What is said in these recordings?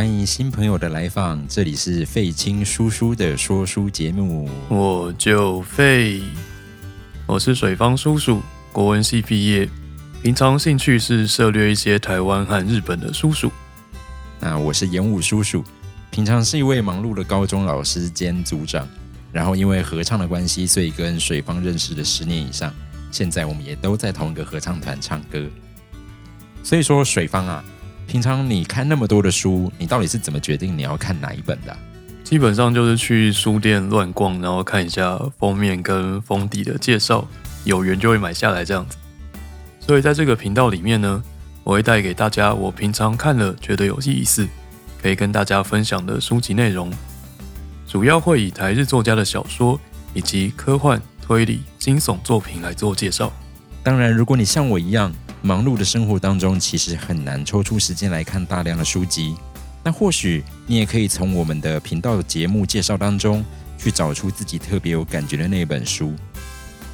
欢迎新朋友的来访，这里是费青叔叔的说书节目。我就费，我是水方叔叔，国文系毕业，平常兴趣是涉猎一些台湾和日本的叔叔。那我是演武叔叔，平常是一位忙碌的高中老师兼组长，然后因为合唱的关系，所以跟水方认识了十年以上。现在我们也都在同一个合唱团唱歌。所以说，水方啊。平常你看那么多的书，你到底是怎么决定你要看哪一本的？基本上就是去书店乱逛，然后看一下封面跟封底的介绍，有缘就会买下来这样子。所以在这个频道里面呢，我会带给大家我平常看了觉得有意思，可以跟大家分享的书籍内容，主要会以台日作家的小说以及科幻、推理、惊悚作品来做介绍。当然，如果你像我一样。忙碌的生活当中，其实很难抽出时间来看大量的书籍。那或许你也可以从我们的频道节目介绍当中，去找出自己特别有感觉的那本书。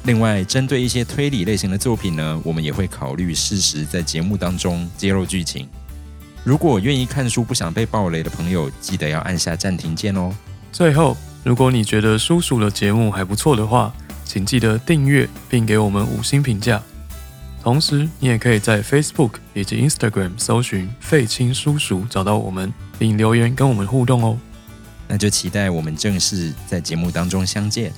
另外，针对一些推理类型的作品呢，我们也会考虑适时在节目当中揭露剧情。如果愿意看书不想被暴雷的朋友，记得要按下暂停键哦。最后，如果你觉得叔叔的节目还不错的话，请记得订阅并给我们五星评价。同时，你也可以在 Facebook 以及 Instagram 搜寻“废青叔叔”找到我们，并留言跟我们互动哦。那就期待我们正式在节目当中相见。